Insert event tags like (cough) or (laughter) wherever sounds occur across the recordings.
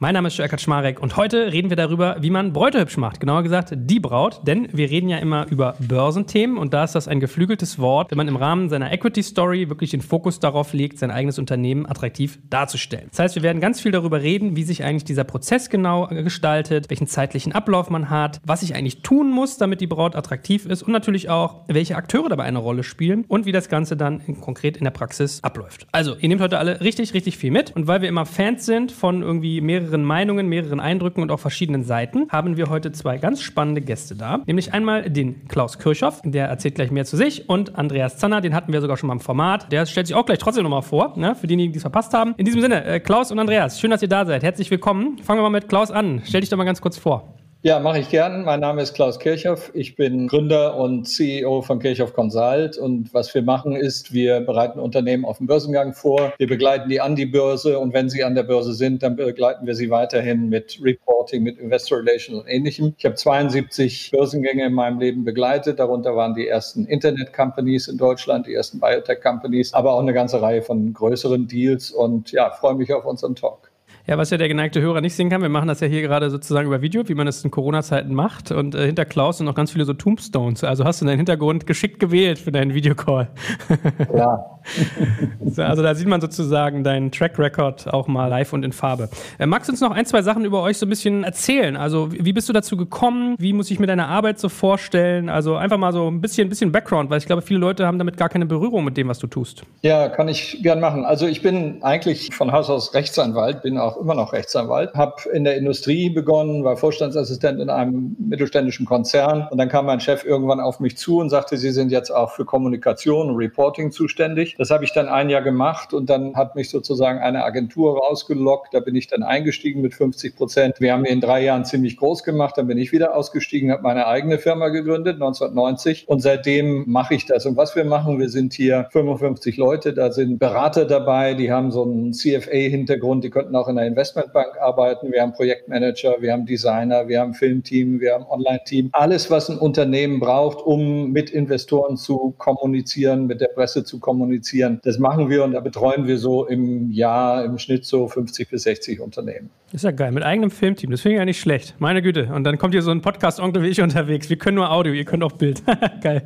Mein Name ist Joe Schmarek und heute reden wir darüber, wie man Bräute hübsch macht. Genauer gesagt, die Braut, denn wir reden ja immer über Börsenthemen und da ist das ein geflügeltes Wort, wenn man im Rahmen seiner Equity Story wirklich den Fokus darauf legt, sein eigenes Unternehmen attraktiv darzustellen. Das heißt, wir werden ganz viel darüber reden, wie sich eigentlich dieser Prozess genau gestaltet, welchen zeitlichen Ablauf man hat, was ich eigentlich tun muss, damit die Braut attraktiv ist und natürlich auch, welche Akteure dabei eine Rolle spielen und wie das Ganze dann konkret in der Praxis abläuft. Also, ihr nehmt heute alle richtig, richtig viel mit und weil wir immer Fans sind von irgendwie mehreren mehreren Meinungen, mehreren Eindrücken und auch verschiedenen Seiten haben wir heute zwei ganz spannende Gäste da. Nämlich einmal den Klaus Kirchhoff, der erzählt gleich mehr zu sich, und Andreas Zanner, den hatten wir sogar schon mal im Format. Der stellt sich auch gleich trotzdem nochmal vor, ne, für diejenigen, die es verpasst haben. In diesem Sinne, äh, Klaus und Andreas, schön, dass ihr da seid. Herzlich willkommen. Fangen wir mal mit Klaus an. Stell dich doch mal ganz kurz vor. Ja, mache ich gern. Mein Name ist Klaus Kirchhoff. Ich bin Gründer und CEO von Kirchhoff Consult. Und was wir machen ist, wir bereiten Unternehmen auf den Börsengang vor. Wir begleiten die an die Börse. Und wenn sie an der Börse sind, dann begleiten wir sie weiterhin mit Reporting, mit Investor Relations und ähnlichem. Ich habe 72 Börsengänge in meinem Leben begleitet. Darunter waren die ersten Internet-Companies in Deutschland, die ersten Biotech-Companies, aber auch eine ganze Reihe von größeren Deals. Und ja, freue mich auf unseren Talk. Ja, was ja der geneigte Hörer nicht sehen kann, wir machen das ja hier gerade sozusagen über Video, wie man es in Corona-Zeiten macht. Und äh, hinter Klaus sind noch ganz viele so Tombstones. Also hast du deinen Hintergrund geschickt gewählt für deinen Videocall. (laughs) Ja. also da sieht man sozusagen deinen Track Record auch mal live und in Farbe. Äh, magst du uns noch ein, zwei Sachen über euch so ein bisschen erzählen? Also wie bist du dazu gekommen? Wie muss ich mir deine Arbeit so vorstellen? Also einfach mal so ein bisschen, ein bisschen Background, weil ich glaube, viele Leute haben damit gar keine Berührung mit dem, was du tust. Ja, kann ich gern machen. Also ich bin eigentlich von Haus aus Rechtsanwalt, bin auch immer noch Rechtsanwalt, habe in der Industrie begonnen, war Vorstandsassistent in einem mittelständischen Konzern und dann kam mein Chef irgendwann auf mich zu und sagte, Sie sind jetzt auch für Kommunikation und Reporting zuständig. Das habe ich dann ein Jahr gemacht und dann hat mich sozusagen eine Agentur rausgelockt. Da bin ich dann eingestiegen mit 50 Prozent. Wir haben in drei Jahren ziemlich groß gemacht. Dann bin ich wieder ausgestiegen, habe meine eigene Firma gegründet 1990 und seitdem mache ich das. Und was wir machen, wir sind hier 55 Leute, da sind Berater dabei, die haben so einen CFA-Hintergrund, die könnten auch in einer Investmentbank arbeiten, wir haben Projektmanager, wir haben Designer, wir haben Filmteam, wir haben Online-Team. Alles, was ein Unternehmen braucht, um mit Investoren zu kommunizieren, mit der Presse zu kommunizieren, das machen wir und da betreuen wir so im Jahr im Schnitt so 50 bis 60 Unternehmen. ist ja geil, mit eigenem Filmteam, das finde ich ja nicht schlecht. Meine Güte. Und dann kommt hier so ein Podcast-Onkel wie ich unterwegs. Wir können nur Audio, ihr könnt auch Bild. (laughs) geil.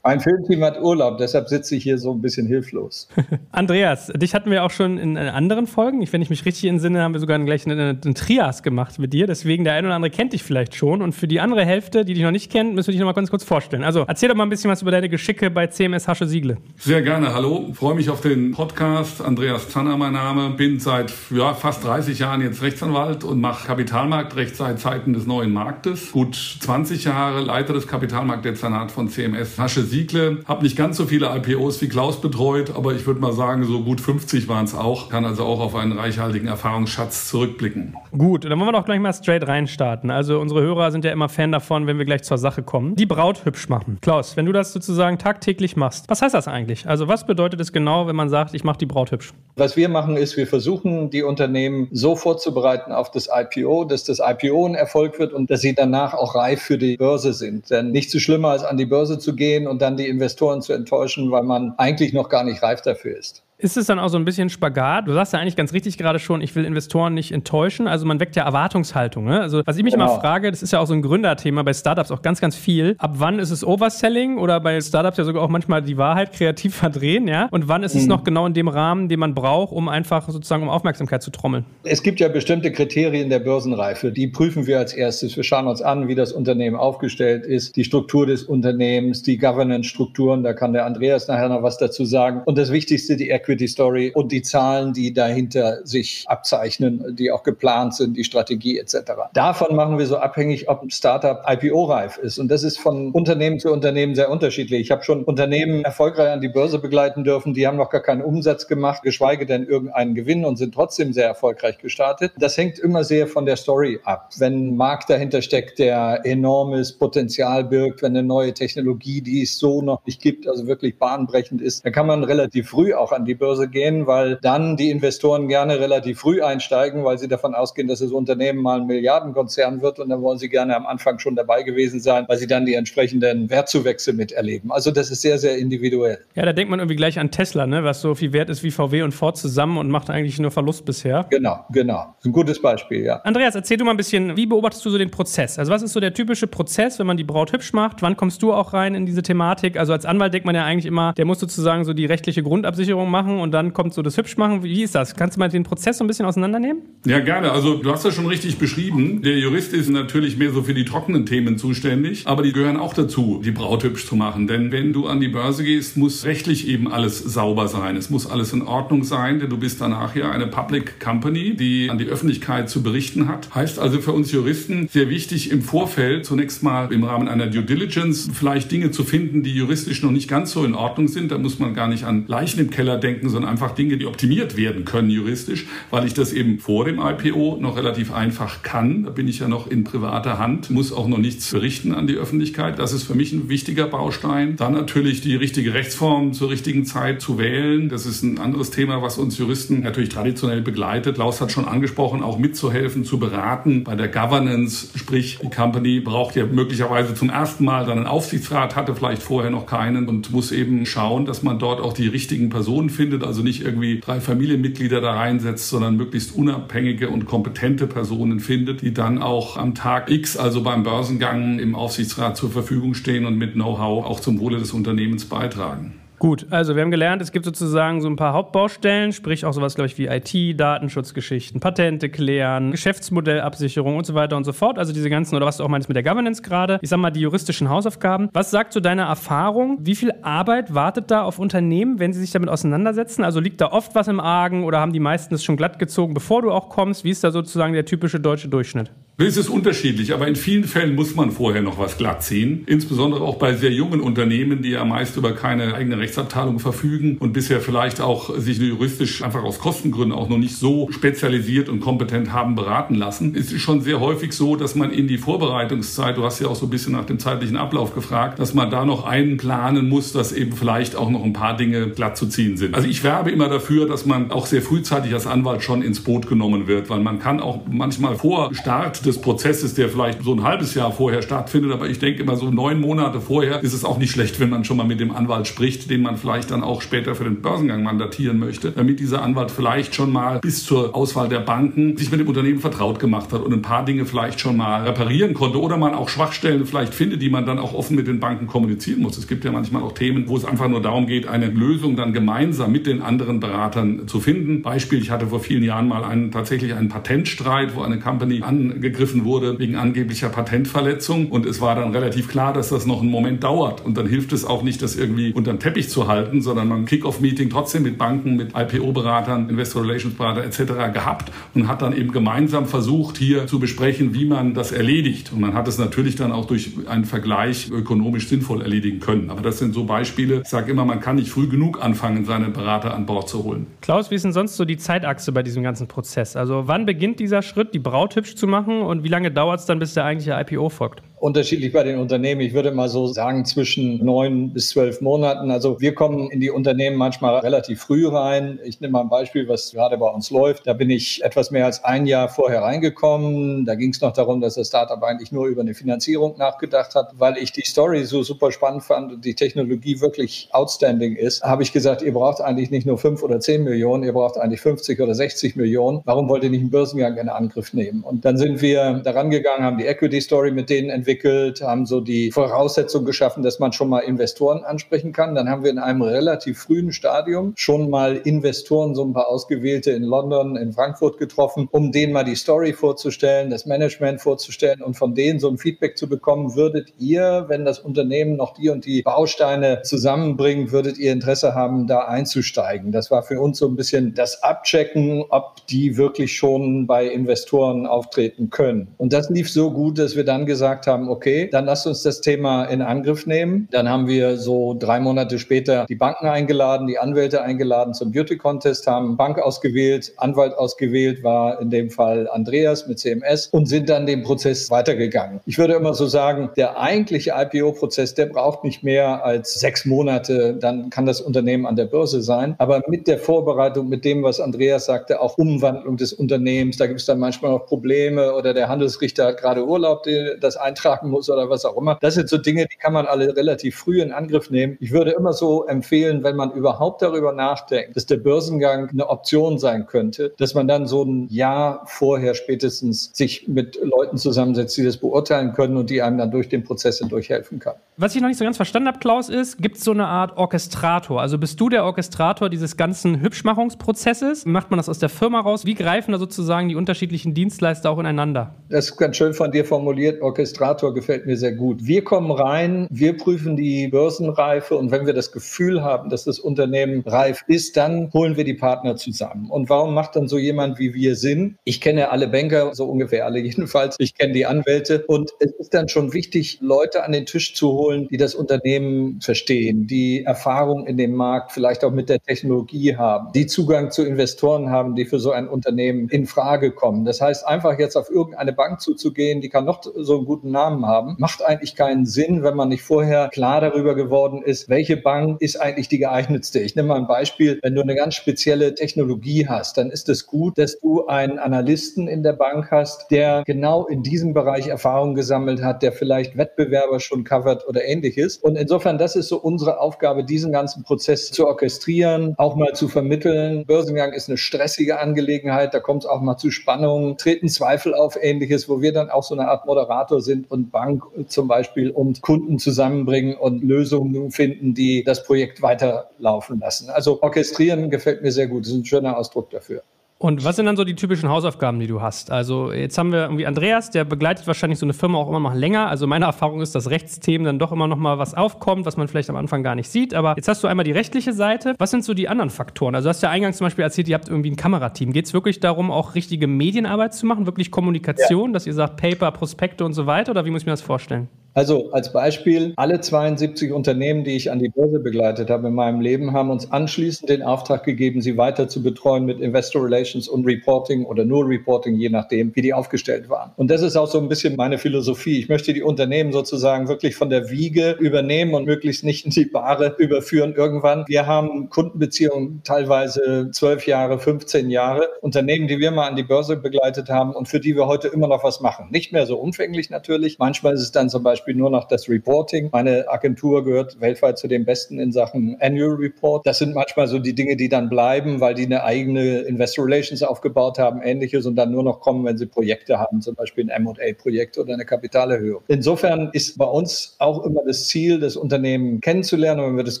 Mein Filmteam hat Urlaub, deshalb sitze ich hier so ein bisschen hilflos. (laughs) Andreas, dich hatten wir auch schon in anderen Folgen. Ich, wenn ich mich richtig entsinne, haben wir sogar gleich eine, eine Trias gemacht mit dir. Deswegen, der eine oder andere kennt dich vielleicht schon. Und für die andere Hälfte, die dich noch nicht kennt, müssen wir dich noch mal ganz kurz vorstellen. Also erzähl doch mal ein bisschen was über deine Geschicke bei CMS Hasche Siegle. Sehr gerne. Hallo. Freue mich auf den Podcast. Andreas Zanner, mein Name. Bin seit ja, fast 30 Jahren jetzt Rechtsanwalt und mache Kapitalmarktrecht seit Zeiten des neuen Marktes. Gut 20 Jahre Leiter des Kapitalmarktdezernats von CMS Hasche Siegle. Hab nicht ganz so viele IPOs wie Klaus betreut, aber ich würde mal sagen, so gut 50 waren es auch. Kann also auch auf einen reichhaltigen Erfahrungsschatz Schatz zurückblicken. Gut, dann wollen wir doch gleich mal straight reinstarten. Also unsere Hörer sind ja immer Fan davon, wenn wir gleich zur Sache kommen. Die Braut hübsch machen. Klaus, wenn du das sozusagen tagtäglich machst, was heißt das eigentlich? Also was bedeutet es genau, wenn man sagt, ich mache die Braut hübsch? Was wir machen ist, wir versuchen die Unternehmen so vorzubereiten auf das IPO, dass das IPO ein Erfolg wird und dass sie danach auch reif für die Börse sind. Denn nichts so schlimmer als an die Börse zu gehen und dann die Investoren zu enttäuschen, weil man eigentlich noch gar nicht reif dafür ist. Ist es dann auch so ein bisschen Spagat? Du sagst ja eigentlich ganz richtig gerade schon, ich will Investoren nicht enttäuschen. Also man weckt ja Erwartungshaltung. Ne? Also was ich mich genau. immer frage, das ist ja auch so ein Gründerthema bei Startups auch ganz, ganz viel. Ab wann ist es Overselling oder bei Startups ja sogar auch manchmal die Wahrheit kreativ (laughs) verdrehen, ja? Und wann ist mhm. es noch genau in dem Rahmen, den man braucht, um einfach sozusagen um Aufmerksamkeit zu trommeln? Es gibt ja bestimmte Kriterien der Börsenreife. Die prüfen wir als erstes. Wir schauen uns an, wie das Unternehmen aufgestellt ist, die Struktur des Unternehmens, die Governance-Strukturen. Da kann der Andreas nachher noch was dazu sagen. Und das Wichtigste, die Equity Story und die Zahlen, die dahinter sich abzeichnen, die auch geplant sind, die Strategie etc. Davon machen wir so abhängig, ob ein Startup IPO-reif ist. Und das ist von Unternehmen zu Unternehmen sehr unterschiedlich. Ich habe schon Unternehmen erfolgreich an die Börse begleiten dürfen, die haben noch gar keinen Umsatz gemacht, geschweige denn irgendeinen Gewinn und sind trotzdem sehr erfolgreich gestartet. Das hängt immer sehr von der Story ab. Wenn ein Markt dahinter steckt, der enormes Potenzial birgt, wenn eine neue Technologie, die es so noch nicht gibt, also wirklich bahnbrechend ist, dann kann man relativ früh auch an die Börse Börse gehen, weil dann die Investoren gerne relativ früh einsteigen, weil sie davon ausgehen, dass das Unternehmen mal ein Milliardenkonzern wird und dann wollen sie gerne am Anfang schon dabei gewesen sein, weil sie dann die entsprechenden Wertzuwächse miterleben. Also das ist sehr, sehr individuell. Ja, da denkt man irgendwie gleich an Tesla, ne? was so viel wert ist wie VW und Ford zusammen und macht eigentlich nur Verlust bisher. Genau, genau. Ein gutes Beispiel, ja. Andreas, erzähl du mal ein bisschen, wie beobachtest du so den Prozess? Also was ist so der typische Prozess, wenn man die Braut hübsch macht? Wann kommst du auch rein in diese Thematik? Also als Anwalt denkt man ja eigentlich immer, der muss sozusagen so die rechtliche Grundabsicherung machen und dann kommt so das Hübschmachen. Wie ist das? Kannst du mal den Prozess so ein bisschen auseinandernehmen? Ja, gerne. Also du hast das schon richtig beschrieben. Der Jurist ist natürlich mehr so für die trockenen Themen zuständig, aber die gehören auch dazu, die Braut hübsch zu machen. Denn wenn du an die Börse gehst, muss rechtlich eben alles sauber sein. Es muss alles in Ordnung sein, denn du bist danach ja eine Public Company, die an die Öffentlichkeit zu berichten hat. Heißt also für uns Juristen sehr wichtig im Vorfeld zunächst mal im Rahmen einer Due Diligence vielleicht Dinge zu finden, die juristisch noch nicht ganz so in Ordnung sind. Da muss man gar nicht an Leichen im Keller denken, sondern einfach Dinge, die optimiert werden können juristisch, weil ich das eben vor dem IPO noch relativ einfach kann. Da bin ich ja noch in privater Hand, muss auch noch nichts berichten an die Öffentlichkeit. Das ist für mich ein wichtiger Baustein. Dann natürlich die richtige Rechtsform zur richtigen Zeit zu wählen. Das ist ein anderes Thema, was uns Juristen natürlich traditionell begleitet. Klaus hat schon angesprochen, auch mitzuhelfen, zu beraten bei der Governance. Sprich, die Company braucht ja möglicherweise zum ersten Mal dann einen Aufsichtsrat, hatte vielleicht vorher noch keinen und muss eben schauen, dass man dort auch die richtigen Personen findet. Also nicht irgendwie drei Familienmitglieder da reinsetzt, sondern möglichst unabhängige und kompetente Personen findet, die dann auch am Tag X, also beim Börsengang im Aufsichtsrat zur Verfügung stehen und mit Know-how auch zum Wohle des Unternehmens beitragen. Gut, also wir haben gelernt, es gibt sozusagen so ein paar Hauptbaustellen, sprich auch sowas, glaube ich, wie IT, Datenschutzgeschichten, Patente klären, Geschäftsmodellabsicherung und so weiter und so fort. Also diese ganzen, oder was du auch meinst mit der Governance gerade. Ich sag mal, die juristischen Hausaufgaben. Was sagt so deine Erfahrung? Wie viel Arbeit wartet da auf Unternehmen, wenn sie sich damit auseinandersetzen? Also liegt da oft was im Argen oder haben die meisten es schon glatt gezogen, bevor du auch kommst? Wie ist da sozusagen der typische deutsche Durchschnitt? Es ist unterschiedlich, aber in vielen Fällen muss man vorher noch was glatt ziehen. Insbesondere auch bei sehr jungen Unternehmen, die ja meist über keine eigene Rechtsabteilung verfügen und bisher vielleicht auch sich juristisch einfach aus Kostengründen auch noch nicht so spezialisiert und kompetent haben beraten lassen. Es ist schon sehr häufig so, dass man in die Vorbereitungszeit, du hast ja auch so ein bisschen nach dem zeitlichen Ablauf gefragt, dass man da noch einplanen muss, dass eben vielleicht auch noch ein paar Dinge glatt zu ziehen sind. Also ich werbe immer dafür, dass man auch sehr frühzeitig als Anwalt schon ins Boot genommen wird, weil man kann auch manchmal vor Start des Prozesses, der vielleicht so ein halbes Jahr vorher stattfindet. Aber ich denke immer so neun Monate vorher ist es auch nicht schlecht, wenn man schon mal mit dem Anwalt spricht, den man vielleicht dann auch später für den Börsengang mandatieren möchte, damit dieser Anwalt vielleicht schon mal bis zur Auswahl der Banken sich mit dem Unternehmen vertraut gemacht hat und ein paar Dinge vielleicht schon mal reparieren konnte oder man auch Schwachstellen vielleicht findet, die man dann auch offen mit den Banken kommunizieren muss. Es gibt ja manchmal auch Themen, wo es einfach nur darum geht, eine Lösung dann gemeinsam mit den anderen Beratern zu finden. Beispiel, ich hatte vor vielen Jahren mal einen, tatsächlich einen Patentstreit, wo eine Company angegriffen angegriffen wurde wegen angeblicher Patentverletzung. Und es war dann relativ klar, dass das noch einen Moment dauert. Und dann hilft es auch nicht, das irgendwie unter den Teppich zu halten, sondern man Kick-Off-Meeting trotzdem mit Banken, mit IPO-Beratern, Investor Relations-Berater etc. gehabt und hat dann eben gemeinsam versucht, hier zu besprechen, wie man das erledigt. Und man hat es natürlich dann auch durch einen Vergleich ökonomisch sinnvoll erledigen können. Aber das sind so Beispiele. Ich sage immer, man kann nicht früh genug anfangen, seine Berater an Bord zu holen. Klaus, wie ist denn sonst so die Zeitachse bei diesem ganzen Prozess? Also wann beginnt dieser Schritt, die Braut hübsch zu machen und wie lange dauert es dann, bis der eigentliche IPO folgt? Unterschiedlich bei den Unternehmen. Ich würde mal so sagen, zwischen neun bis zwölf Monaten. Also wir kommen in die Unternehmen manchmal relativ früh rein. Ich nehme mal ein Beispiel, was gerade bei uns läuft. Da bin ich etwas mehr als ein Jahr vorher reingekommen. Da ging es noch darum, dass das Startup eigentlich nur über eine Finanzierung nachgedacht hat. Weil ich die Story so super spannend fand und die Technologie wirklich outstanding ist, habe ich gesagt, ihr braucht eigentlich nicht nur fünf oder zehn Millionen, ihr braucht eigentlich 50 oder 60 Millionen. Warum wollt ihr nicht einen Börsengang in Angriff nehmen? Und dann sind wir daran gegangen, haben die Equity Story mit denen entwickelt entwickelt, haben so die Voraussetzungen geschaffen, dass man schon mal Investoren ansprechen kann. Dann haben wir in einem relativ frühen Stadium schon mal Investoren, so ein paar ausgewählte in London, in Frankfurt getroffen, um denen mal die Story vorzustellen, das Management vorzustellen und von denen so ein Feedback zu bekommen. Würdet ihr, wenn das Unternehmen noch die und die Bausteine zusammenbringt, würdet ihr Interesse haben, da einzusteigen? Das war für uns so ein bisschen das Abchecken, ob die wirklich schon bei Investoren auftreten können. Und das lief so gut, dass wir dann gesagt haben, haben, okay, dann lasst uns das Thema in Angriff nehmen. Dann haben wir so drei Monate später die Banken eingeladen, die Anwälte eingeladen zum Beauty Contest, haben Bank ausgewählt, Anwalt ausgewählt, war in dem Fall Andreas mit CMS und sind dann den Prozess weitergegangen. Ich würde immer so sagen, der eigentliche IPO-Prozess, der braucht nicht mehr als sechs Monate, dann kann das Unternehmen an der Börse sein. Aber mit der Vorbereitung, mit dem, was Andreas sagte, auch Umwandlung des Unternehmens, da gibt es dann manchmal noch Probleme oder der Handelsrichter hat gerade Urlaub, das eintragen muss oder was auch immer. Das sind so Dinge, die kann man alle relativ früh in Angriff nehmen. Ich würde immer so empfehlen, wenn man überhaupt darüber nachdenkt, dass der Börsengang eine Option sein könnte, dass man dann so ein Jahr vorher spätestens sich mit Leuten zusammensetzt, die das beurteilen können und die einem dann durch den Prozess durchhelfen kann. Was ich noch nicht so ganz verstanden habe, Klaus, ist, gibt es so eine Art Orchestrator? Also bist du der Orchestrator dieses ganzen Hübschmachungsprozesses? Macht man das aus der Firma raus? Wie greifen da sozusagen die unterschiedlichen Dienstleister auch ineinander? Das ist ganz schön von dir formuliert. Orchestrator gefällt mir sehr gut. Wir kommen rein, wir prüfen die Börsenreife und wenn wir das Gefühl haben, dass das Unternehmen reif ist, dann holen wir die Partner zusammen. Und warum macht dann so jemand wie wir Sinn? Ich kenne alle Banker, so ungefähr alle (laughs) jedenfalls. Ich kenne die Anwälte und es ist dann schon wichtig, Leute an den Tisch zu holen, die das Unternehmen verstehen, die Erfahrung in dem Markt vielleicht auch mit der Technologie haben, die Zugang zu Investoren haben, die für so ein Unternehmen in Frage kommen. Das heißt, einfach jetzt auf irgendeine Bank zuzugehen, die kann noch so einen guten Namen haben, macht eigentlich keinen Sinn, wenn man nicht vorher klar darüber geworden ist, welche Bank ist eigentlich die geeignetste. Ich nehme mal ein Beispiel. Wenn du eine ganz spezielle Technologie hast, dann ist es gut, dass du einen Analysten in der Bank hast, der genau in diesem Bereich Erfahrung gesammelt hat, der vielleicht Wettbewerber schon covert oder ähnliches. Und insofern, das ist so unsere Aufgabe, diesen ganzen Prozess zu orchestrieren, auch mal zu vermitteln. Börsengang ist eine stressige Angelegenheit, da kommt es auch mal zu Spannungen, treten Zweifel auf ähnliches, wo wir dann auch so eine Art Moderator sind und Bank zum Beispiel und Kunden zusammenbringen und Lösungen finden, die das Projekt weiterlaufen lassen. Also orchestrieren gefällt mir sehr gut, das ist ein schöner Ausdruck dafür. Und was sind dann so die typischen Hausaufgaben, die du hast? Also jetzt haben wir irgendwie Andreas, der begleitet wahrscheinlich so eine Firma auch immer noch länger. Also meine Erfahrung ist, dass Rechtsthemen dann doch immer noch mal was aufkommt, was man vielleicht am Anfang gar nicht sieht. Aber jetzt hast du einmal die rechtliche Seite. Was sind so die anderen Faktoren? Also du hast ja eingangs zum Beispiel erzählt, ihr habt irgendwie ein Kamerateam. Geht es wirklich darum, auch richtige Medienarbeit zu machen, wirklich Kommunikation, ja. dass ihr sagt Paper, Prospekte und so weiter? Oder wie muss ich mir das vorstellen? Also als Beispiel, alle 72 Unternehmen, die ich an die Börse begleitet habe in meinem Leben, haben uns anschließend den Auftrag gegeben, sie weiter zu betreuen mit Investor Relations und Reporting oder nur Reporting, je nachdem, wie die aufgestellt waren. Und das ist auch so ein bisschen meine Philosophie. Ich möchte die Unternehmen sozusagen wirklich von der Wiege übernehmen und möglichst nicht in die Bahre überführen irgendwann. Wir haben Kundenbeziehungen teilweise zwölf Jahre, 15 Jahre. Unternehmen, die wir mal an die Börse begleitet haben und für die wir heute immer noch was machen. Nicht mehr so umfänglich natürlich. Manchmal ist es dann zum Beispiel Beispiel nur noch das Reporting. Meine Agentur gehört weltweit zu den besten in Sachen Annual Report. Das sind manchmal so die Dinge, die dann bleiben, weil die eine eigene Investor Relations aufgebaut haben, ähnliches und dann nur noch kommen, wenn sie Projekte haben, zum Beispiel ein M&A-Projekt oder eine Kapitalerhöhung. Insofern ist bei uns auch immer das Ziel, das Unternehmen kennenzulernen wenn wir das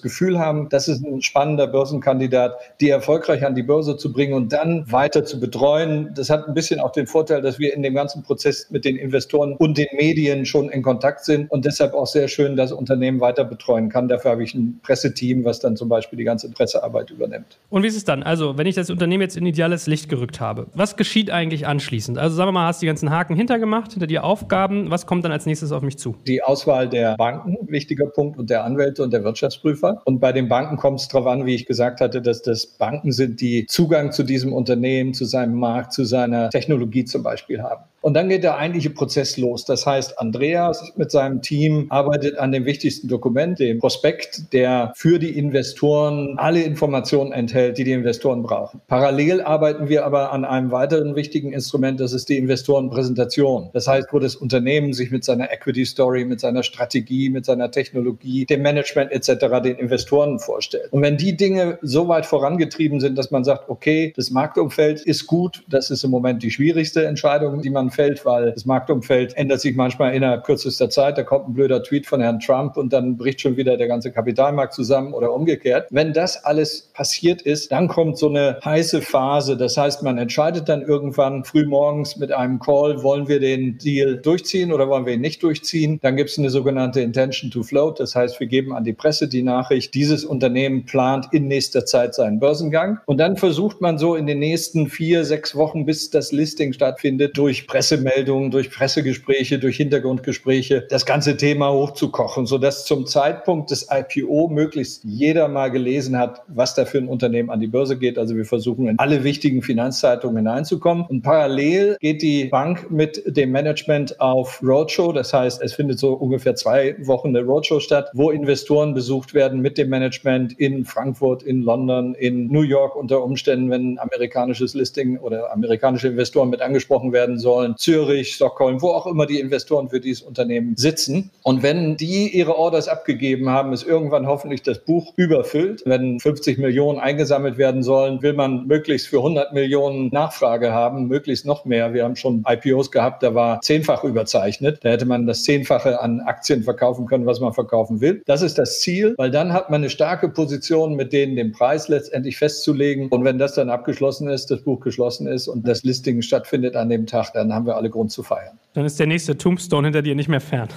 Gefühl haben, das ist ein spannender Börsenkandidat, die erfolgreich an die Börse zu bringen und dann weiter zu betreuen. Das hat ein bisschen auch den Vorteil, dass wir in dem ganzen Prozess mit den Investoren und den Medien schon in Kontakt sind sind und deshalb auch sehr schön das Unternehmen weiter betreuen kann. Dafür habe ich ein Presseteam, was dann zum Beispiel die ganze Pressearbeit übernimmt. Und wie ist es dann? Also, wenn ich das Unternehmen jetzt in ideales Licht gerückt habe, was geschieht eigentlich anschließend? Also, sagen wir mal, hast die ganzen Haken hintergemacht, hinter die Aufgaben. Was kommt dann als nächstes auf mich zu? Die Auswahl der Banken, wichtiger Punkt, und der Anwälte und der Wirtschaftsprüfer. Und bei den Banken kommt es darauf an, wie ich gesagt hatte, dass das Banken sind, die Zugang zu diesem Unternehmen, zu seinem Markt, zu seiner Technologie zum Beispiel haben. Und dann geht der eigentliche Prozess los. Das heißt, Andreas mit seinem Team arbeitet an dem wichtigsten Dokument, dem Prospekt, der für die Investoren alle Informationen enthält, die die Investoren brauchen. Parallel arbeiten wir aber an einem weiteren wichtigen Instrument, das ist die Investorenpräsentation. Das heißt, wo das Unternehmen sich mit seiner Equity Story, mit seiner Strategie, mit seiner Technologie, dem Management etc. den Investoren vorstellt. Und wenn die Dinge so weit vorangetrieben sind, dass man sagt, okay, das Marktumfeld ist gut, das ist im Moment die schwierigste Entscheidung, die man fällt, weil das Marktumfeld ändert sich manchmal innerhalb kürzester Zeit. Da kommt ein blöder Tweet von Herrn Trump und dann bricht schon wieder der ganze Kapitalmarkt zusammen oder umgekehrt. Wenn das alles passiert ist, dann kommt so eine heiße Phase. Das heißt, man entscheidet dann irgendwann frühmorgens mit einem Call, wollen wir den Deal durchziehen oder wollen wir ihn nicht durchziehen. Dann gibt es eine sogenannte Intention to Float. Das heißt, wir geben an die Presse die Nachricht, dieses Unternehmen plant in nächster Zeit seinen Börsengang. Und dann versucht man so in den nächsten vier, sechs Wochen, bis das Listing stattfindet, durch Presse Pressemeldungen, durch Pressegespräche, durch Hintergrundgespräche das ganze Thema hochzukochen, sodass zum Zeitpunkt des IPO möglichst jeder mal gelesen hat, was da für ein Unternehmen an die Börse geht. Also wir versuchen in alle wichtigen Finanzzeitungen hineinzukommen. Und parallel geht die Bank mit dem Management auf Roadshow. Das heißt, es findet so ungefähr zwei Wochen eine Roadshow statt, wo Investoren besucht werden mit dem Management in Frankfurt, in London, in New York unter Umständen, wenn amerikanisches Listing oder amerikanische Investoren mit angesprochen werden sollen, Zürich, Stockholm, wo auch immer die Investoren für dieses Unternehmen sitzen. Und wenn die ihre Orders abgegeben haben, ist irgendwann hoffentlich das Buch überfüllt. Wenn 50 Millionen eingesammelt werden sollen, will man möglichst für 100 Millionen Nachfrage haben, möglichst noch mehr. Wir haben schon IPOs gehabt, da war zehnfach überzeichnet. Da hätte man das Zehnfache an Aktien verkaufen können, was man verkaufen will. Das ist das Ziel, weil dann hat man eine starke Position, mit denen den Preis letztendlich festzulegen. Und wenn das dann abgeschlossen ist, das Buch geschlossen ist und das Listing stattfindet an dem Tag, dann haben wir alle Grund zu feiern. Dann ist der nächste Tombstone hinter dir nicht mehr fern.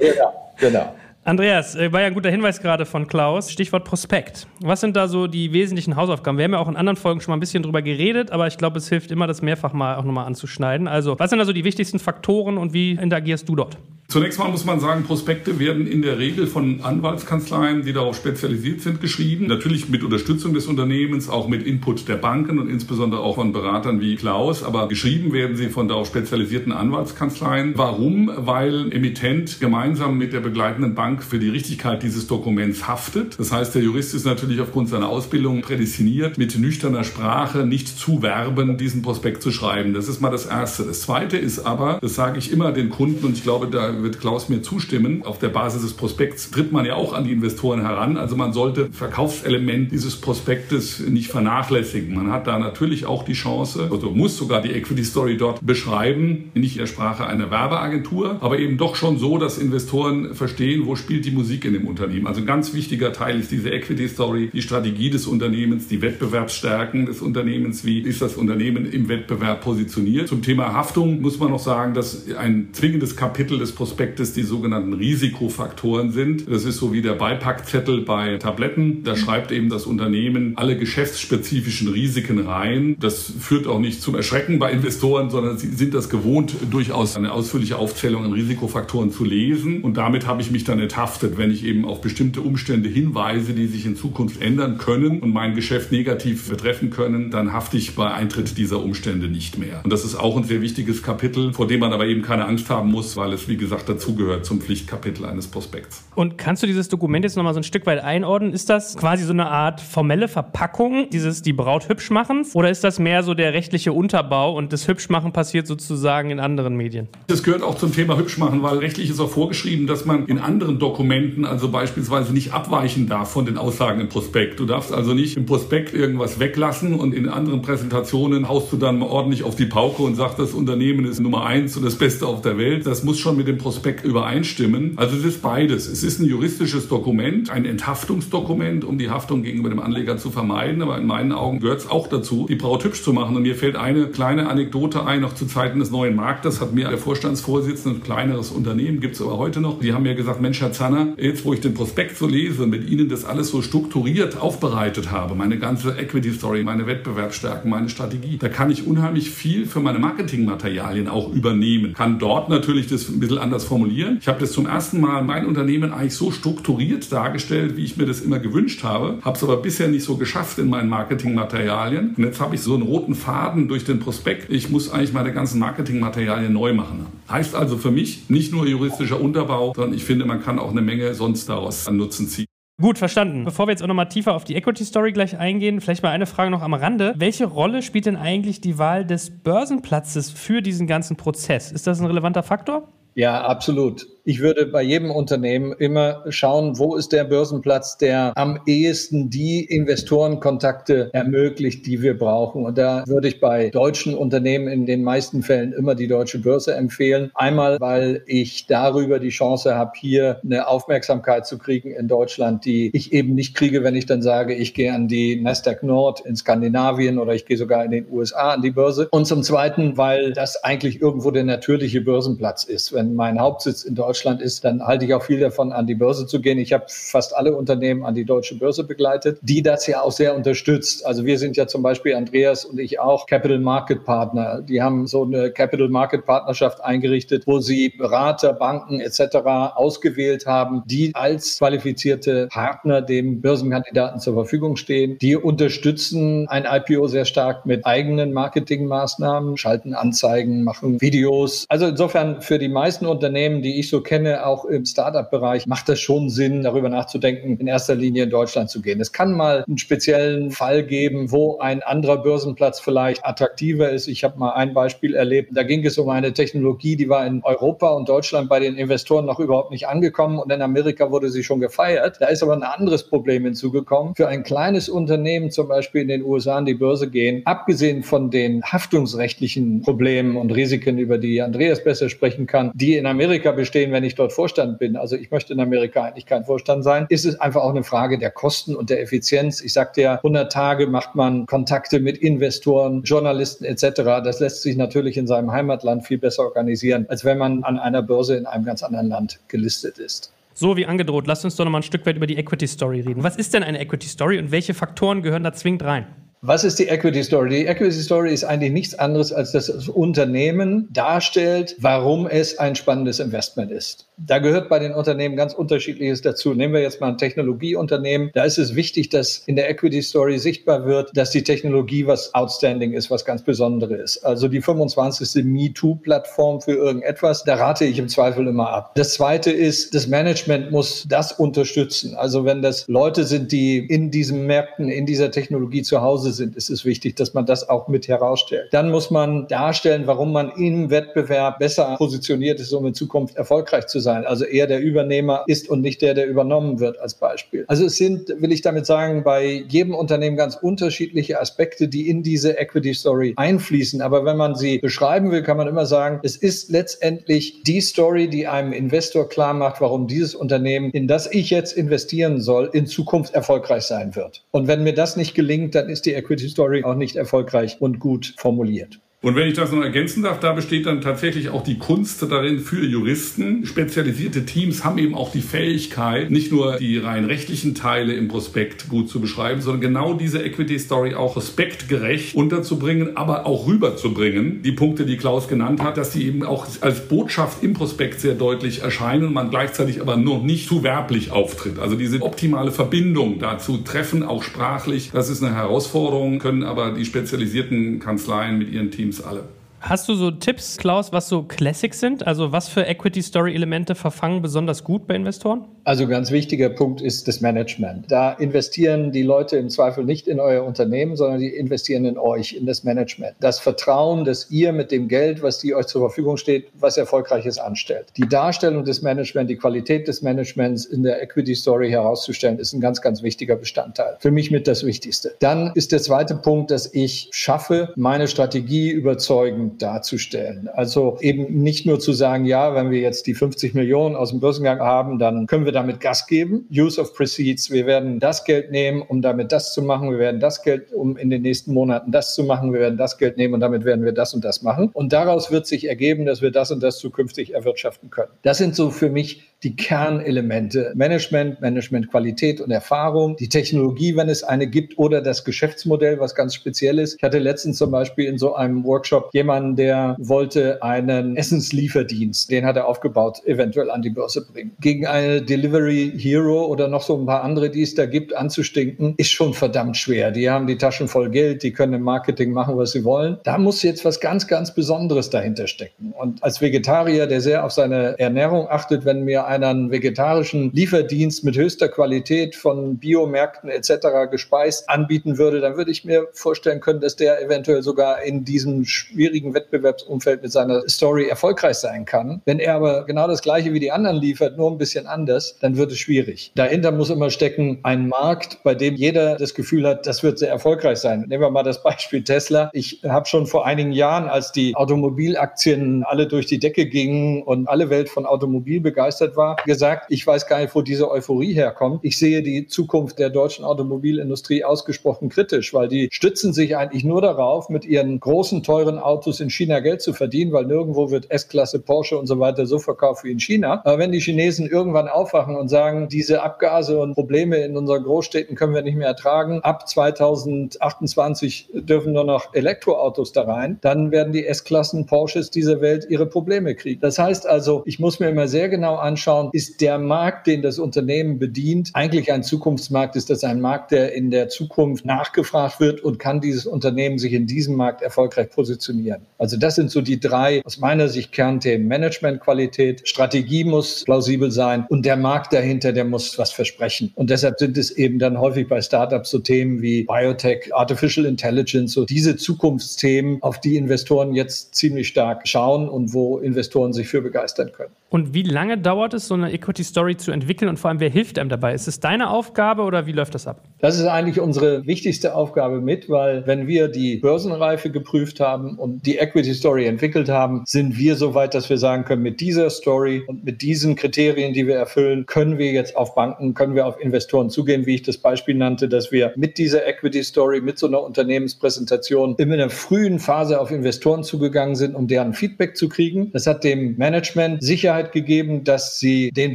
ja, genau. Andreas, äh, war ja ein guter Hinweis gerade von Klaus. Stichwort Prospekt. Was sind da so die wesentlichen Hausaufgaben? Wir haben ja auch in anderen Folgen schon mal ein bisschen drüber geredet, aber ich glaube, es hilft immer, das mehrfach mal auch nochmal anzuschneiden. Also, was sind da so die wichtigsten Faktoren und wie interagierst du dort? Zunächst mal muss man sagen, Prospekte werden in der Regel von Anwaltskanzleien, die darauf spezialisiert sind, geschrieben. Natürlich mit Unterstützung des Unternehmens, auch mit Input der Banken und insbesondere auch von Beratern wie Klaus. Aber geschrieben werden sie von darauf spezialisierten Anwaltskanzleien. Warum? Weil Emittent gemeinsam mit der begleitenden Bank für die Richtigkeit dieses Dokuments haftet. Das heißt, der Jurist ist natürlich aufgrund seiner Ausbildung prädestiniert, mit nüchterner Sprache nicht zu werben, diesen Prospekt zu schreiben. Das ist mal das Erste. Das Zweite ist aber, das sage ich immer den Kunden und ich glaube, da wird Klaus mir zustimmen, auf der Basis des Prospekts tritt man ja auch an die Investoren heran. Also man sollte Verkaufselement dieses Prospektes nicht vernachlässigen. Man hat da natürlich auch die Chance, also muss sogar die Equity Story dort beschreiben, nicht in der Sprache einer Werbeagentur, aber eben doch schon so, dass Investoren verstehen, wo spielt die Musik in dem Unternehmen. Also ein ganz wichtiger Teil ist diese Equity Story, die Strategie des Unternehmens, die Wettbewerbsstärken des Unternehmens, wie ist das Unternehmen im Wettbewerb positioniert. Zum Thema Haftung muss man noch sagen, dass ein zwingendes Kapitel des Prospektes die sogenannten Risikofaktoren sind. Das ist so wie der Beipackzettel bei Tabletten. Da schreibt eben das Unternehmen alle geschäftsspezifischen Risiken rein. Das führt auch nicht zum Erschrecken bei Investoren, sondern sie sind das gewohnt, durchaus eine ausführliche Aufzählung an Risikofaktoren zu lesen. Und damit habe ich mich dann enthaftet, wenn ich eben auf bestimmte Umstände hinweise, die sich in Zukunft ändern können und mein Geschäft negativ betreffen können, dann hafte ich bei Eintritt dieser Umstände nicht mehr. Und das ist auch ein sehr wichtiges Kapitel, vor dem man aber eben keine Angst haben muss, weil es, wie gesagt, dazugehört zum Pflichtkapitel eines Prospekts. Und kannst du dieses Dokument jetzt nochmal so ein Stück weit einordnen? Ist das quasi so eine Art formelle Verpackung dieses die Braut hübsch machen? Oder ist das mehr so der rechtliche Unterbau und das Hübschmachen passiert sozusagen in anderen Medien? Das gehört auch zum Thema Hübschmachen, weil rechtlich ist auch vorgeschrieben, dass man in anderen Dokumenten, also beispielsweise nicht abweichen darf von den Aussagen im Prospekt. Du darfst also nicht im Prospekt irgendwas weglassen und in anderen Präsentationen haust du dann ordentlich auf die Pauke und sagst, das Unternehmen ist Nummer eins und das Beste auf der Welt. Das muss schon mit dem Prospekt übereinstimmen. Also es ist beides. Es ist ein juristisches Dokument, ein Enthaftungsdokument, um die Haftung gegenüber dem Anleger zu vermeiden. Aber in meinen Augen gehört es auch dazu, die Braut hübsch zu machen. Und mir fällt eine kleine Anekdote ein, noch zu Zeiten des neuen Marktes hat mir der Vorstandsvorsitzende, ein kleineres Unternehmen, gibt es aber heute noch, die haben mir gesagt, Mensch, Herr Zanner, jetzt wo ich den Prospekt so lese und mit Ihnen das alles so strukturiert aufbereitet habe, meine ganze Equity Story, meine Wettbewerbsstärken, meine Strategie, da kann ich unheimlich viel für meine Marketingmaterialien auch übernehmen. Kann dort natürlich das ein bisschen anders formulieren. Ich habe das zum ersten Mal mein Unternehmen eigentlich so strukturiert dargestellt, wie ich mir das immer gewünscht habe, habe es aber bisher nicht so geschafft in meinen Marketingmaterialien. Und jetzt habe ich so einen roten Faden durch den Prospekt. Ich muss eigentlich meine ganzen Marketingmaterialien neu machen. Heißt also für mich nicht nur juristischer Unterbau, sondern ich finde, man kann auch eine Menge sonst daraus an Nutzen ziehen. Gut, verstanden. Bevor wir jetzt auch nochmal tiefer auf die Equity Story gleich eingehen, vielleicht mal eine Frage noch am Rande. Welche Rolle spielt denn eigentlich die Wahl des Börsenplatzes für diesen ganzen Prozess? Ist das ein relevanter Faktor? Ja, absolut ich würde bei jedem Unternehmen immer schauen, wo ist der Börsenplatz, der am ehesten die Investorenkontakte ermöglicht, die wir brauchen. Und da würde ich bei deutschen Unternehmen in den meisten Fällen immer die deutsche Börse empfehlen. Einmal, weil ich darüber die Chance habe, hier eine Aufmerksamkeit zu kriegen in Deutschland, die ich eben nicht kriege, wenn ich dann sage, ich gehe an die Nasdaq Nord in Skandinavien oder ich gehe sogar in den USA an die Börse. Und zum Zweiten, weil das eigentlich irgendwo der natürliche Börsenplatz ist. Wenn mein Hauptsitz in Deutschland Deutschland ist, dann halte ich auch viel davon, an die Börse zu gehen. Ich habe fast alle Unternehmen an die deutsche Börse begleitet, die das ja auch sehr unterstützt. Also wir sind ja zum Beispiel, Andreas und ich auch, Capital Market Partner. Die haben so eine Capital Market Partnerschaft eingerichtet, wo sie Berater, Banken etc. ausgewählt haben, die als qualifizierte Partner dem Börsenkandidaten zur Verfügung stehen. Die unterstützen ein IPO sehr stark mit eigenen Marketingmaßnahmen, schalten Anzeigen, machen Videos. Also insofern für die meisten Unternehmen, die ich so kenne, auch im Startup-Bereich, macht das schon Sinn, darüber nachzudenken, in erster Linie in Deutschland zu gehen. Es kann mal einen speziellen Fall geben, wo ein anderer Börsenplatz vielleicht attraktiver ist. Ich habe mal ein Beispiel erlebt. Da ging es um eine Technologie, die war in Europa und Deutschland bei den Investoren noch überhaupt nicht angekommen und in Amerika wurde sie schon gefeiert. Da ist aber ein anderes Problem hinzugekommen. Für ein kleines Unternehmen, zum Beispiel in den USA an die Börse gehen, abgesehen von den haftungsrechtlichen Problemen und Risiken, über die Andreas besser sprechen kann, die in Amerika bestehen, wenn ich dort Vorstand bin. Also ich möchte in Amerika eigentlich kein Vorstand sein. Ist es einfach auch eine Frage der Kosten und der Effizienz. Ich sagte ja, 100 Tage macht man Kontakte mit Investoren, Journalisten etc. Das lässt sich natürlich in seinem Heimatland viel besser organisieren, als wenn man an einer Börse in einem ganz anderen Land gelistet ist. So wie angedroht, lasst uns doch noch mal ein Stück weit über die Equity Story reden. Was ist denn eine Equity Story und welche Faktoren gehören da zwingend rein? Was ist die Equity Story? Die Equity Story ist eigentlich nichts anderes, als dass das Unternehmen darstellt, warum es ein spannendes Investment ist. Da gehört bei den Unternehmen ganz unterschiedliches dazu. Nehmen wir jetzt mal ein Technologieunternehmen. Da ist es wichtig, dass in der Equity Story sichtbar wird, dass die Technologie was outstanding ist, was ganz Besonderes ist. Also die 25. MeToo-Plattform für irgendetwas, da rate ich im Zweifel immer ab. Das zweite ist, das Management muss das unterstützen. Also wenn das Leute sind, die in diesen Märkten, in dieser Technologie zu Hause sind, ist es wichtig, dass man das auch mit herausstellt. Dann muss man darstellen, warum man im Wettbewerb besser positioniert ist, um in Zukunft erfolgreich zu sein. Also eher der Übernehmer ist und nicht der, der übernommen wird als Beispiel. Also es sind, will ich damit sagen, bei jedem Unternehmen ganz unterschiedliche Aspekte, die in diese Equity Story einfließen. Aber wenn man sie beschreiben will, kann man immer sagen, es ist letztendlich die Story, die einem Investor klar macht, warum dieses Unternehmen, in das ich jetzt investieren soll, in Zukunft erfolgreich sein wird. Und wenn mir das nicht gelingt, dann ist die Equity Story auch nicht erfolgreich und gut formuliert. Und wenn ich das noch ergänzen darf, da besteht dann tatsächlich auch die Kunst darin für Juristen. Spezialisierte Teams haben eben auch die Fähigkeit, nicht nur die rein rechtlichen Teile im Prospekt gut zu beschreiben, sondern genau diese Equity Story auch respektgerecht unterzubringen, aber auch rüberzubringen. Die Punkte, die Klaus genannt hat, dass die eben auch als Botschaft im Prospekt sehr deutlich erscheinen und man gleichzeitig aber noch nicht zu werblich auftritt. Also diese optimale Verbindung dazu treffen, auch sprachlich, das ist eine Herausforderung, können aber die spezialisierten Kanzleien mit ihren Teams Teams alle. Hast du so Tipps, Klaus, was so Classics sind? Also was für Equity Story Elemente verfangen besonders gut bei Investoren? Also ganz wichtiger Punkt ist das Management. Da investieren die Leute im Zweifel nicht in euer Unternehmen, sondern die investieren in euch, in das Management. Das Vertrauen, dass ihr mit dem Geld, was die euch zur Verfügung steht, was Erfolgreiches anstellt. Die Darstellung des Management, die Qualität des Managements in der Equity Story herauszustellen, ist ein ganz, ganz wichtiger Bestandteil. Für mich mit das Wichtigste. Dann ist der zweite Punkt, dass ich schaffe, meine Strategie überzeugend darzustellen. Also eben nicht nur zu sagen, ja, wenn wir jetzt die 50 Millionen aus dem Börsengang haben, dann können wir damit Gas geben. Use of Proceeds. Wir werden das Geld nehmen, um damit das zu machen. Wir werden das Geld, um in den nächsten Monaten das zu machen. Wir werden das Geld nehmen und damit werden wir das und das machen. Und daraus wird sich ergeben, dass wir das und das zukünftig erwirtschaften können. Das sind so für mich die Kernelemente. Management, Managementqualität und Erfahrung, die Technologie, wenn es eine gibt, oder das Geschäftsmodell, was ganz speziell ist. Ich hatte letztens zum Beispiel in so einem Workshop jemanden, der wollte einen Essenslieferdienst, den hat er aufgebaut, eventuell an die Börse bringen. Gegen eine Delivery Hero oder noch so ein paar andere, die es da gibt, anzustinken, ist schon verdammt schwer. Die haben die Taschen voll Geld, die können im Marketing machen, was sie wollen. Da muss jetzt was ganz, ganz Besonderes dahinter stecken. Und als Vegetarier, der sehr auf seine Ernährung achtet, wenn mir einen vegetarischen Lieferdienst mit höchster Qualität von Biomärkten etc. gespeist anbieten würde, dann würde ich mir vorstellen können, dass der eventuell sogar in diesem schwierigen Wettbewerbsumfeld mit seiner Story erfolgreich sein kann. Wenn er aber genau das gleiche wie die anderen liefert, nur ein bisschen anders, dann wird es schwierig. Dahinter muss immer stecken ein Markt, bei dem jeder das Gefühl hat, das wird sehr erfolgreich sein. Nehmen wir mal das Beispiel Tesla. Ich habe schon vor einigen Jahren, als die Automobilaktien alle durch die Decke gingen und alle Welt von Automobil begeistert war, gesagt, ich weiß gar nicht, wo diese Euphorie herkommt. Ich sehe die Zukunft der deutschen Automobilindustrie ausgesprochen kritisch, weil die stützen sich eigentlich nur darauf, mit ihren großen, teuren Autos in China Geld zu verdienen, weil nirgendwo wird S-Klasse, Porsche und so weiter so verkauft wie in China. Aber wenn die Chinesen irgendwann aufwachen und sagen, diese Abgase und Probleme in unseren Großstädten können wir nicht mehr ertragen, ab 2028 dürfen nur noch Elektroautos da rein, dann werden die S-Klassen Porsches dieser Welt ihre Probleme kriegen. Das heißt also, ich muss mir immer sehr genau anschauen, ist der Markt, den das Unternehmen bedient, eigentlich ein Zukunftsmarkt? Ist das ein Markt, der in der Zukunft nachgefragt wird und kann dieses Unternehmen sich in diesem Markt erfolgreich positionieren? Also das sind so die drei aus meiner Sicht Kernthemen. Managementqualität, Strategie muss plausibel sein und der Markt dahinter, der muss was versprechen. Und deshalb sind es eben dann häufig bei Startups so Themen wie Biotech, Artificial Intelligence, so diese Zukunftsthemen, auf die Investoren jetzt ziemlich stark schauen und wo Investoren sich für begeistern können. Und wie lange dauert es, so eine Equity Story zu entwickeln und vor allem, wer hilft einem dabei? Ist es deine Aufgabe oder wie läuft das ab? Das ist eigentlich unsere wichtigste Aufgabe mit, weil wenn wir die Börsenreife geprüft haben und die Equity Story entwickelt haben, sind wir so weit, dass wir sagen können, mit dieser Story und mit diesen Kriterien, die wir erfüllen, können wir jetzt auf Banken, können wir auf Investoren zugehen, wie ich das Beispiel nannte, dass wir mit dieser Equity Story, mit so einer Unternehmenspräsentation in einer frühen Phase auf Investoren zugegangen sind, um deren Feedback zu kriegen. Das hat dem Management Sicherheit gegeben, dass sie den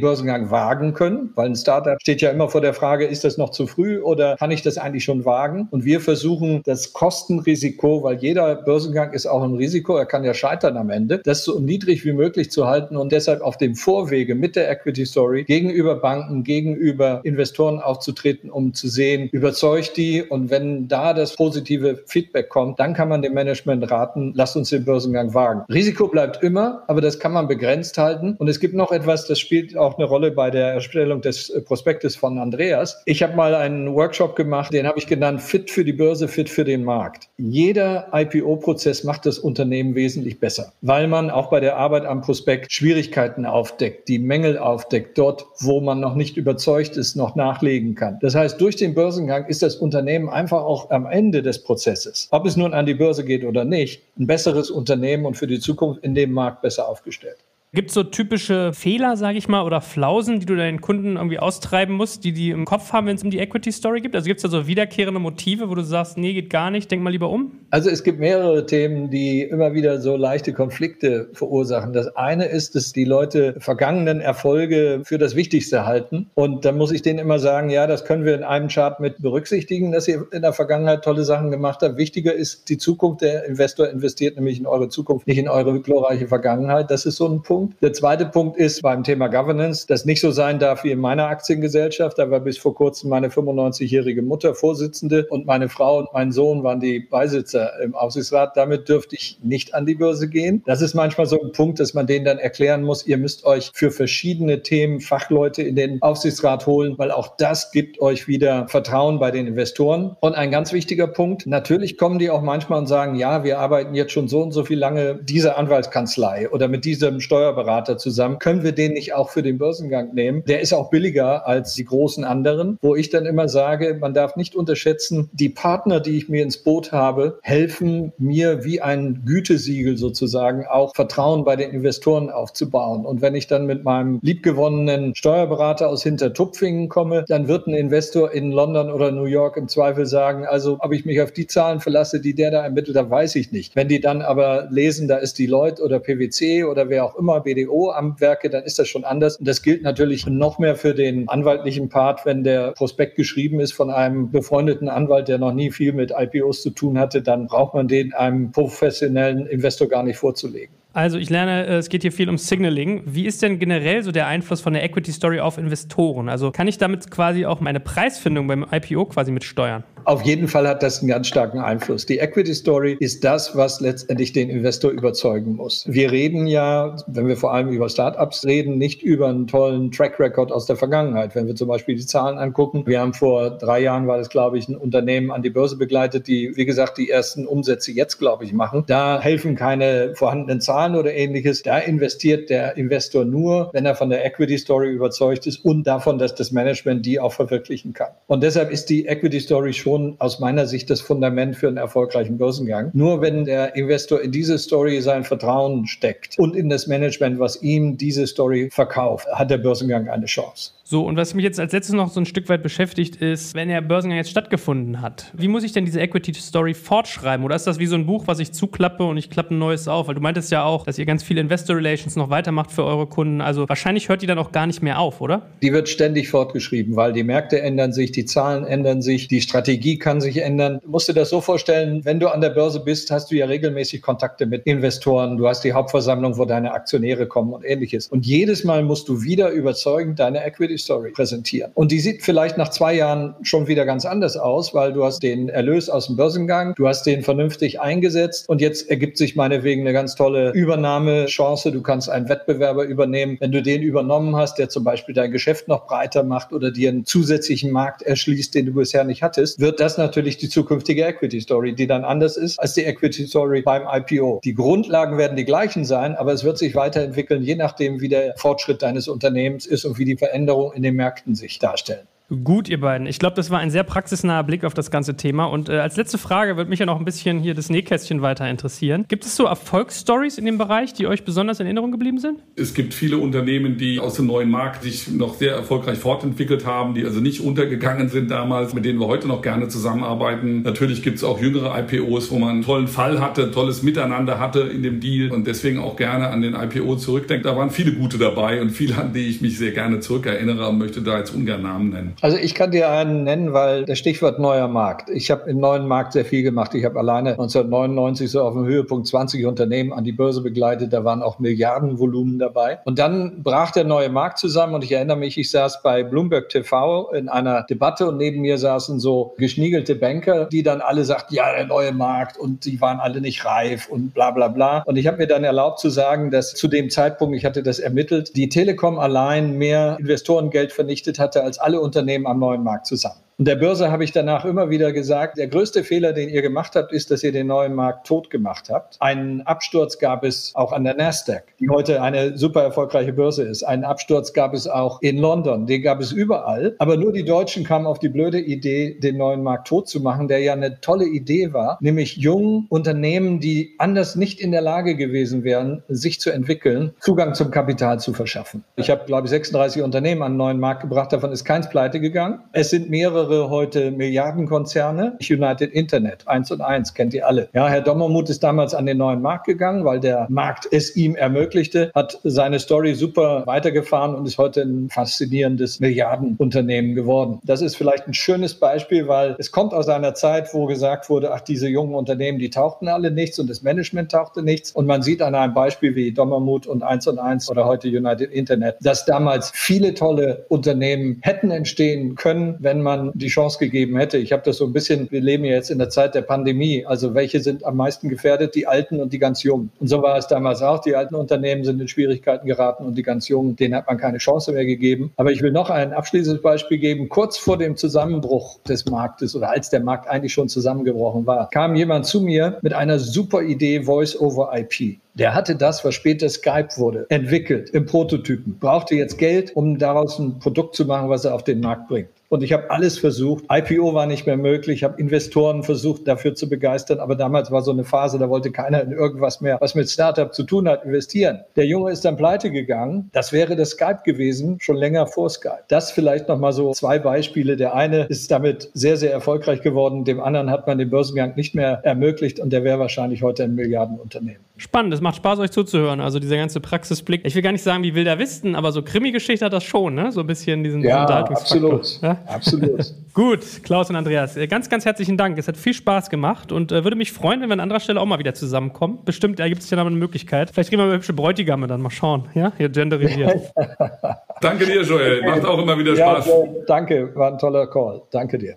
Börsengang wagen können, weil ein Startup steht ja immer vor der Frage, ist das noch zu früh oder kann ich das eigentlich schon wagen? Und wir versuchen das Kostenrisiko, weil jeder Börsengang ist auch ein Risiko, er kann ja scheitern am Ende, das so niedrig wie möglich zu halten und deshalb auf dem Vorwege mit der Equity Story gegenüber Banken, gegenüber Investoren aufzutreten, um zu sehen, überzeugt die und wenn da das positive Feedback kommt, dann kann man dem Management raten, lasst uns den Börsengang wagen. Risiko bleibt immer, aber das kann man begrenzt halten. Und es gibt noch etwas, das spielt auch eine Rolle bei der Erstellung des Prospektes von Andreas. Ich habe mal einen Workshop gemacht, den habe ich genannt Fit für die Börse, Fit für den Markt. Jeder IPO-Prozess macht das Unternehmen wesentlich besser, weil man auch bei der Arbeit am Prospekt Schwierigkeiten aufdeckt, die Mängel aufdeckt, dort, wo man noch nicht überzeugt ist, noch nachlegen kann. Das heißt, durch den Börsengang ist das Unternehmen einfach auch am Ende des Prozesses, ob es nun an die Börse geht oder nicht, ein besseres Unternehmen und für die Zukunft in dem Markt besser aufgestellt. Gibt es so typische Fehler, sage ich mal, oder Flausen, die du deinen Kunden irgendwie austreiben musst, die die im Kopf haben, wenn es um die Equity Story geht? Also gibt es da so wiederkehrende Motive, wo du sagst, nee, geht gar nicht, denk mal lieber um? Also es gibt mehrere Themen, die immer wieder so leichte Konflikte verursachen. Das eine ist, dass die Leute vergangenen Erfolge für das Wichtigste halten. Und dann muss ich denen immer sagen, ja, das können wir in einem Chart mit berücksichtigen, dass ihr in der Vergangenheit tolle Sachen gemacht habt. Wichtiger ist die Zukunft. Der Investor investiert nämlich in eure Zukunft, nicht in eure glorreiche Vergangenheit. Das ist so ein Punkt. Der zweite Punkt ist beim Thema Governance, das nicht so sein darf wie in meiner Aktiengesellschaft. Da war bis vor kurzem meine 95-jährige Mutter Vorsitzende und meine Frau und mein Sohn waren die Beisitzer im Aufsichtsrat. Damit dürfte ich nicht an die Börse gehen. Das ist manchmal so ein Punkt, dass man denen dann erklären muss, ihr müsst euch für verschiedene Themen Fachleute in den Aufsichtsrat holen, weil auch das gibt euch wieder Vertrauen bei den Investoren. Und ein ganz wichtiger Punkt, natürlich kommen die auch manchmal und sagen, ja, wir arbeiten jetzt schon so und so viel lange dieser Anwaltskanzlei oder mit diesem Steuer Steuerberater zusammen. Können wir den nicht auch für den Börsengang nehmen? Der ist auch billiger als die großen anderen, wo ich dann immer sage, man darf nicht unterschätzen, die Partner, die ich mir ins Boot habe, helfen mir wie ein Gütesiegel sozusagen auch Vertrauen bei den Investoren aufzubauen. Und wenn ich dann mit meinem liebgewonnenen Steuerberater aus Hintertupfingen komme, dann wird ein Investor in London oder New York im Zweifel sagen, also ob ich mich auf die Zahlen verlasse, die der da ermittelt, da weiß ich nicht. Wenn die dann aber lesen, da ist die Deloitte oder PwC oder wer auch immer BDO am Werke, dann ist das schon anders. Und das gilt natürlich noch mehr für den anwaltlichen Part, wenn der Prospekt geschrieben ist von einem befreundeten Anwalt, der noch nie viel mit IPOs zu tun hatte, dann braucht man den einem professionellen Investor gar nicht vorzulegen. Also ich lerne, äh, es geht hier viel um Signaling. Wie ist denn generell so der Einfluss von der Equity Story auf Investoren? Also kann ich damit quasi auch meine Preisfindung beim IPO quasi mit steuern? Auf jeden Fall hat das einen ganz starken Einfluss. Die Equity Story ist das, was letztendlich den Investor überzeugen muss. Wir reden ja, wenn wir vor allem über Startups reden, nicht über einen tollen Track Record aus der Vergangenheit. Wenn wir zum Beispiel die Zahlen angucken, wir haben vor drei Jahren war das, glaube ich, ein Unternehmen an die Börse begleitet, die, wie gesagt, die ersten Umsätze jetzt, glaube ich, machen. Da helfen keine vorhandenen Zahlen oder ähnliches. Da investiert der Investor nur, wenn er von der Equity Story überzeugt ist und davon, dass das Management die auch verwirklichen kann. Und deshalb ist die Equity Story schon schon aus meiner Sicht das Fundament für einen erfolgreichen Börsengang. Nur wenn der Investor in diese Story sein Vertrauen steckt und in das Management, was ihm diese Story verkauft, hat der Börsengang eine Chance. So, und was mich jetzt als letztes noch so ein Stück weit beschäftigt, ist, wenn der Börsengang jetzt stattgefunden hat, wie muss ich denn diese Equity Story fortschreiben? Oder ist das wie so ein Buch, was ich zuklappe und ich klappe ein neues auf? Weil du meintest ja auch, dass ihr ganz viel Investor Relations noch weitermacht für eure Kunden. Also wahrscheinlich hört die dann auch gar nicht mehr auf, oder? Die wird ständig fortgeschrieben, weil die Märkte ändern sich, die Zahlen ändern sich, die Strategie kann sich ändern. Du musst dir das so vorstellen, wenn du an der Börse bist, hast du ja regelmäßig Kontakte mit Investoren, du hast die Hauptversammlung, wo deine Aktionäre kommen und ähnliches. Und jedes Mal musst du wieder überzeugend deine Equity Story präsentieren. Und die sieht vielleicht nach zwei Jahren schon wieder ganz anders aus, weil du hast den Erlös aus dem Börsengang, du hast den vernünftig eingesetzt und jetzt ergibt sich meinetwegen eine ganz tolle Übernahmechance. Du kannst einen Wettbewerber übernehmen. Wenn du den übernommen hast, der zum Beispiel dein Geschäft noch breiter macht oder dir einen zusätzlichen Markt erschließt, den du bisher nicht hattest, wird das natürlich die zukünftige Equity Story, die dann anders ist als die Equity Story beim IPO. Die Grundlagen werden die gleichen sein, aber es wird sich weiterentwickeln, je nachdem, wie der Fortschritt deines Unternehmens ist und wie die Veränderung in den Märkten sich darstellen. Gut, ihr beiden. Ich glaube, das war ein sehr praxisnaher Blick auf das ganze Thema. Und äh, als letzte Frage würde mich ja noch ein bisschen hier das Nähkästchen weiter interessieren. Gibt es so Erfolgsstories in dem Bereich, die euch besonders in Erinnerung geblieben sind? Es gibt viele Unternehmen, die aus dem neuen Markt sich noch sehr erfolgreich fortentwickelt haben, die also nicht untergegangen sind damals, mit denen wir heute noch gerne zusammenarbeiten. Natürlich gibt es auch jüngere IPOs, wo man einen tollen Fall hatte, tolles Miteinander hatte in dem Deal und deswegen auch gerne an den IPO zurückdenkt. Da waren viele gute dabei und viele, an die ich mich sehr gerne zurückerinnere und möchte da jetzt ungern Namen nennen. Also ich kann dir einen nennen, weil das Stichwort neuer Markt. Ich habe im neuen Markt sehr viel gemacht. Ich habe alleine 1999 so auf dem Höhepunkt 20 Unternehmen an die Börse begleitet. Da waren auch Milliardenvolumen dabei. Und dann brach der neue Markt zusammen und ich erinnere mich, ich saß bei Bloomberg TV in einer Debatte und neben mir saßen so geschniegelte Banker, die dann alle sagten, ja, der neue Markt und die waren alle nicht reif und bla bla bla. Und ich habe mir dann erlaubt zu sagen, dass zu dem Zeitpunkt, ich hatte das ermittelt, die Telekom allein mehr Investorengeld vernichtet hatte als alle Unternehmen Unternehmen am neuen Markt zusammen. Und der Börse habe ich danach immer wieder gesagt, der größte Fehler, den ihr gemacht habt, ist, dass ihr den neuen Markt tot gemacht habt. Einen Absturz gab es auch an der Nasdaq, die heute eine super erfolgreiche Börse ist. Einen Absturz gab es auch in London, den gab es überall. Aber nur die Deutschen kamen auf die blöde Idee, den neuen Markt tot zu machen, der ja eine tolle Idee war, nämlich jungen Unternehmen, die anders nicht in der Lage gewesen wären, sich zu entwickeln, Zugang zum Kapital zu verschaffen. Ich habe, glaube ich, 36 Unternehmen an den neuen Markt gebracht, davon ist keins pleite gegangen. Es sind mehrere mehrere heute Milliardenkonzerne. United Internet, eins und eins, kennt ihr alle. Ja, Herr Dommermuth ist damals an den neuen Markt gegangen, weil der Markt es ihm ermöglichte, hat seine Story super weitergefahren und ist heute ein faszinierendes Milliardenunternehmen geworden. Das ist vielleicht ein schönes Beispiel, weil es kommt aus einer Zeit, wo gesagt wurde, ach, diese jungen Unternehmen, die tauchten alle nichts und das Management tauchte nichts. Und man sieht an einem Beispiel wie Dommermuth und eins und eins oder heute United Internet, dass damals viele tolle Unternehmen hätten entstehen können, wenn man die Chance gegeben hätte. Ich habe das so ein bisschen, wir leben ja jetzt in der Zeit der Pandemie, also welche sind am meisten gefährdet, die Alten und die ganz Jungen. Und so war es damals auch. Die alten Unternehmen sind in Schwierigkeiten geraten und die ganz Jungen, denen hat man keine Chance mehr gegeben. Aber ich will noch ein abschließendes Beispiel geben. Kurz vor dem Zusammenbruch des Marktes oder als der Markt eigentlich schon zusammengebrochen war, kam jemand zu mir mit einer super Idee Voice over IP. Der hatte das, was später Skype wurde, entwickelt im Prototypen, brauchte jetzt Geld, um daraus ein Produkt zu machen, was er auf den Markt bringt. Und ich habe alles versucht. IPO war nicht mehr möglich. Ich habe Investoren versucht, dafür zu begeistern. Aber damals war so eine Phase, da wollte keiner in irgendwas mehr, was mit Startup zu tun hat, investieren. Der Junge ist dann pleite gegangen. Das wäre das Skype gewesen, schon länger vor Skype. Das vielleicht nochmal so zwei Beispiele. Der eine ist damit sehr, sehr erfolgreich geworden. Dem anderen hat man den Börsengang nicht mehr ermöglicht. Und der wäre wahrscheinlich heute ein Milliardenunternehmen. Spannend. Es macht Spaß, euch zuzuhören. Also dieser ganze Praxisblick. Ich will gar nicht sagen, wie will der wissen, aber so Krimi-Geschichte hat das schon, ne? So ein bisschen diesen ja, Absolut. Ja? Absolut. (laughs) Gut, Klaus und Andreas, äh, ganz, ganz herzlichen Dank. Es hat viel Spaß gemacht und äh, würde mich freuen, wenn wir an anderer Stelle auch mal wieder zusammenkommen. Bestimmt da gibt es ja noch eine Möglichkeit. Vielleicht kriegen wir mal hübsche Bräutigame dann mal schauen. Ja, ihr genderisiert. (laughs) danke dir, Joel. Macht auch immer wieder Spaß. Ja, danke, war ein toller Call. Danke dir.